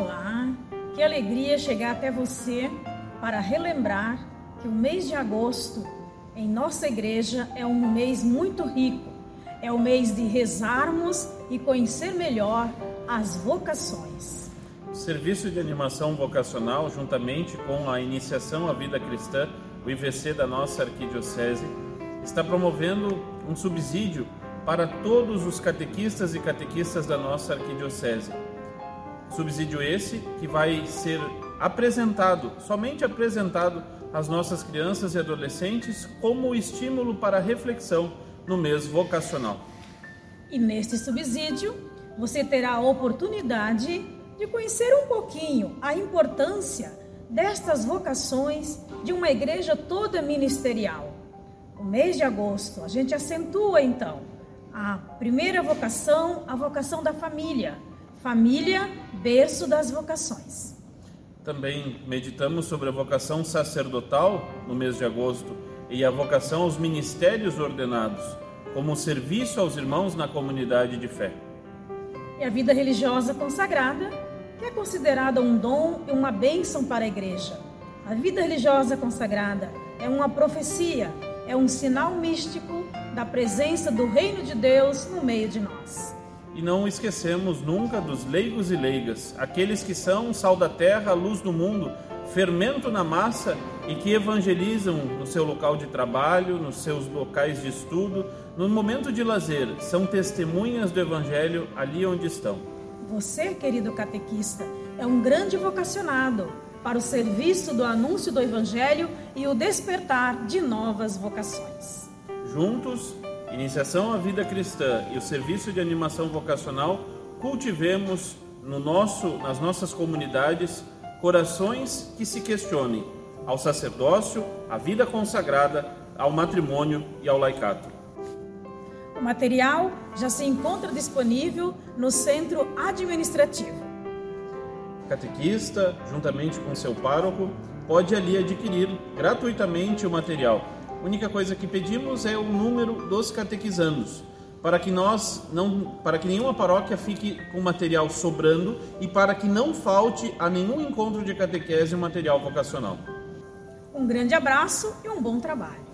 Olá, que alegria chegar até você para relembrar que o mês de agosto em nossa igreja é um mês muito rico. É o mês de rezarmos e conhecer melhor as vocações. O Serviço de Animação Vocacional, juntamente com a Iniciação à Vida Cristã, o IVC da nossa arquidiocese, está promovendo um subsídio para todos os catequistas e catequistas da nossa arquidiocese. Subsídio esse que vai ser apresentado, somente apresentado às nossas crianças e adolescentes como estímulo para reflexão no mês vocacional. E neste subsídio, você terá a oportunidade de conhecer um pouquinho a importância destas vocações de uma igreja toda ministerial. O mês de agosto, a gente acentua então a primeira vocação, a vocação da família. Família, berço das vocações. Também meditamos sobre a vocação sacerdotal no mês de agosto e a vocação aos ministérios ordenados, como serviço aos irmãos na comunidade de fé. E a vida religiosa consagrada, que é considerada um dom e uma bênção para a igreja. A vida religiosa consagrada é uma profecia, é um sinal místico da presença do reino de Deus no meio de nós. E não esquecemos nunca dos leigos e leigas, aqueles que são sal da terra, luz do mundo, fermento na massa e que evangelizam no seu local de trabalho, nos seus locais de estudo, no momento de lazer, são testemunhas do evangelho ali onde estão. Você, querido catequista, é um grande vocacionado para o serviço do anúncio do evangelho e o despertar de novas vocações. Juntos, Iniciação à Vida Cristã e o Serviço de Animação Vocacional, cultivemos no nosso, nas nossas comunidades corações que se questionem ao sacerdócio, à vida consagrada, ao matrimônio e ao laicato. O material já se encontra disponível no centro administrativo. Catequista, juntamente com seu pároco, pode ali adquirir gratuitamente o material única coisa que pedimos é o número dos catequizandos, para que nós não, para que nenhuma paróquia fique com material sobrando e para que não falte a nenhum encontro de catequese o material vocacional. Um grande abraço e um bom trabalho.